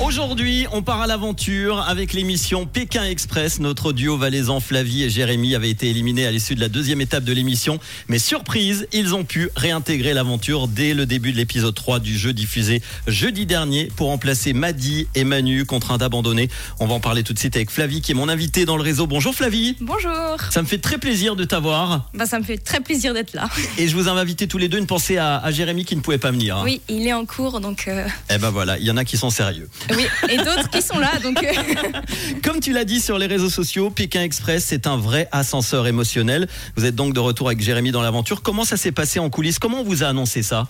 Aujourd'hui, on part à l'aventure avec l'émission Pékin Express. Notre duo valaisan Flavie et Jérémy avait été éliminés à l'issue de la deuxième étape de l'émission. Mais surprise, ils ont pu réintégrer l'aventure dès le début de l'épisode 3 du jeu diffusé jeudi dernier pour remplacer Maddy et Manu contraints d'abandonner. On va en parler tout de suite avec Flavie qui est mon invité dans le réseau. Bonjour Flavie. Bonjour. Ça me fait très plaisir de t'avoir. Bah, ça me fait très plaisir d'être là. Et je vous ai invité tous les deux une pensée à, à Jérémy qui ne pouvait pas venir. Oui, il est en cours, donc euh, Eh ben voilà, il y en a qui sont sérieux. Oui, et d'autres qui sont là, donc euh, Comme tu l'as dit sur les réseaux sociaux, Pékin Express, c'est un vrai ascenseur émotionnel. Vous êtes donc de retour avec Jérémy dans l'aventure. Comment ça s'est passé en coulisses? Comment on vous a annoncé ça?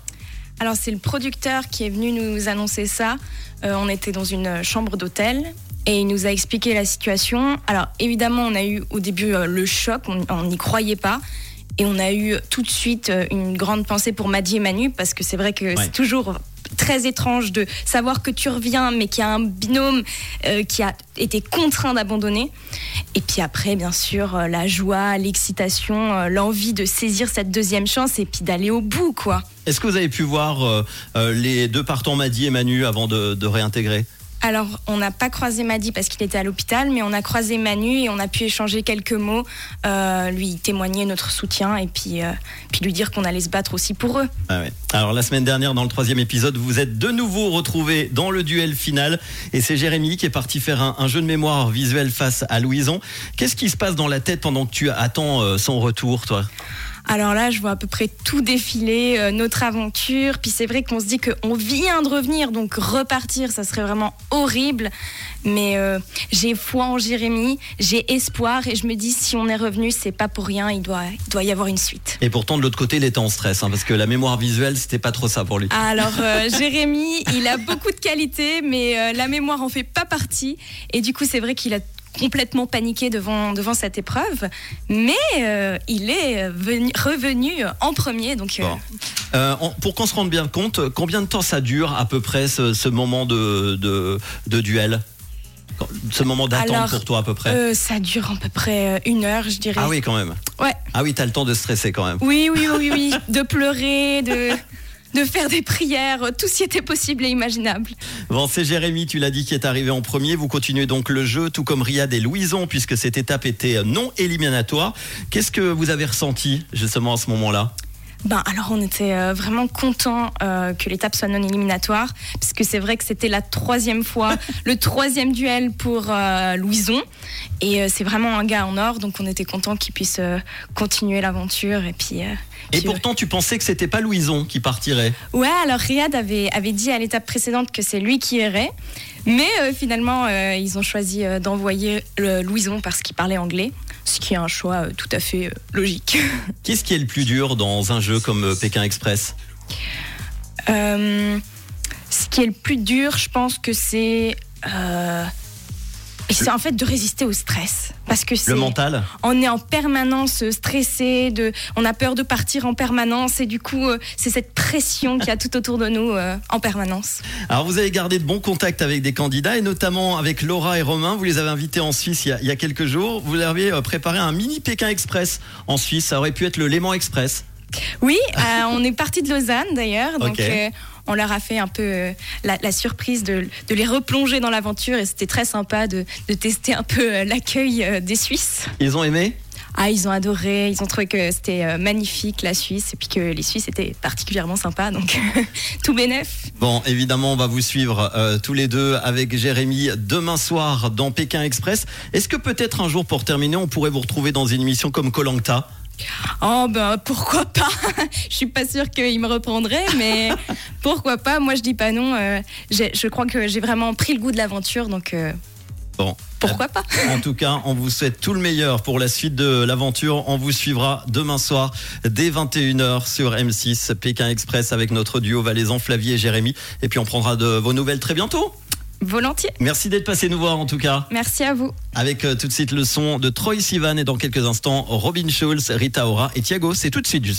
Alors c'est le producteur qui est venu nous annoncer ça. Euh, on était dans une chambre d'hôtel et il nous a expliqué la situation. Alors évidemment, on a eu au début euh, le choc, on on n'y croyait pas. Et on a eu tout de suite euh, une grande pensée pour Maddy et Manu parce que c'est vrai que Ouais. c'est toujours très étrange de savoir que tu reviens mais qu'il y a un binôme euh, qui a été contraint d'abandonner. Et puis après, bien sûr, euh, la joie, l'excitation, euh, l'envie de saisir cette deuxième chance et puis d'aller au bout, quoi. Est-ce que vous avez pu voir les deux partants Maddy et Manu avant de réintégrer? Alors, on n'a pas croisé Maddy parce qu'il était à l'hôpital, mais on a croisé Manu et on a pu échanger quelques mots, euh, lui témoigner notre soutien et puis, euh, puis lui dire qu'on allait se battre aussi pour eux. Ah. Alors la semaine dernière, dans le troisième épisode, vous êtes de nouveau retrouvés dans le duel final. Et c'est Jérémy qui est parti faire un, un jeu de mémoire visuel face à Louison. Qu'est-ce qui se passe dans la tête pendant que tu attends euh, son retour, toi? Alors là, je vois à peu près tout défiler, euh, notre aventure. Puis c'est vrai qu'on se dit qu'on vient de revenir, donc repartir, ça serait vraiment horrible. Mais euh, j'ai foi en Jérémy, j'ai espoir et je me dis si on est revenu, c'est pas pour rien, il doit, il doit y avoir une suite. Et pourtant, de l'autre côté, il était en stress, hein, parce que la mémoire visuelle, c'était pas trop ça pour lui. Alors euh, Jérémy, il a beaucoup de qualités, mais la mémoire en fait pas partie. Et du coup, c'est vrai qu'il a complètement paniqué devant, devant cette épreuve, mais euh, il est venu- revenu en premier. Donc, euh, Bon. Euh, on- pour qu'on se rende bien compte, combien de temps ça dure à peu près ce, ce moment de, de, de duel? Ce moment d'attente pour toi à peu près? euh, ça dure à peu près une heure, je dirais. Ah oui, quand même. Ouais. Ah oui, t'as le temps de stresser quand même. Oui, oui, oui, oui, de pleurer, de, de faire des prières, tout ce qui était possible et imaginable. Bon, c'est Jérémy, tu l'as dit, qui est arrivé en premier. Vous continuez donc le jeu, tout comme Riyad et Louison, puisque cette étape était non éliminatoire. Qu'est-ce que vous avez ressenti justement à ce moment-là? Ben, alors on était euh, vraiment content que l'étape soit non éliminatoire, parce que c'est vrai que c'était la troisième fois, le troisième duel pour euh, Louison, et euh, c'est vraiment un gars en or, donc on était content qu'il puisse euh, continuer l'aventure. Et puis, euh, Et puis, pourtant, tu pensais que c'était pas Louison qui partirait? Ouais, alors Riyad avait, avait dit à l'étape précédente que c'est lui qui irait. Mais euh, finalement, euh, ils ont choisi euh, d'envoyer le Louison parce qu'il parlait anglais, ce qui est un choix euh, tout à fait logique. Qu'est-ce qui est le plus dur dans un jeu comme Pékin Express? Ce qui est le plus dur, je pense que c'est. Euh, c'est en fait de résister au stress. Parce que c'est. Le mental On est en permanence stressé, de, on a peur de partir en permanence et du coup, euh, c'est cette pression qu'il y a tout autour de nous euh, en permanence. Alors, vous avez gardé de bons contacts avec des candidats et notamment avec Laura et Romain. Vous les avez invités en Suisse il y a, il y a quelques jours. Vous leur avez euh, préparé un mini Pékin Express en Suisse. Ça aurait pu être le Léman Express. Oui, euh, on est parti de Lausanne d'ailleurs, donc euh, on leur a fait un peu euh, la, la surprise de, de les replonger dans l'aventure et c'était très sympa de, de tester un peu l'accueil des Suisses. Ils ont aimé? Ah, ils ont adoré, ils ont trouvé que c'était magnifique la Suisse et puis que les Suisses étaient particulièrement sympas, donc tout bénef. Bon, évidemment, on va vous suivre euh, tous les deux avec Jérémy demain soir dans Pékin Express. Est-ce que peut-être un jour, pour terminer, on pourrait vous retrouver dans une émission comme Colangta Oh ben pourquoi pas? Je suis pas sûre qu'ils me reprendraient, mais pourquoi pas? Moi je dis pas non. euh, je crois que j'ai vraiment pris le goût de l'aventure, donc euh, Bon, pourquoi pas? En tout cas, on vous souhaite tout le meilleur pour la suite de l'aventure. On vous suivra demain soir dès 21h sur M6 Pékin Express avec notre duo valaisan Flavie et Jérémy. Et puis on prendra de vos nouvelles très bientôt. Volontiers. Merci d'être passé nous voir en tout cas. Merci à vous. Avec euh, tout de suite le son de Troy Sivan et dans quelques instants Robin Schulz, Rita Ora et Thiago. C'est tout de suite justement.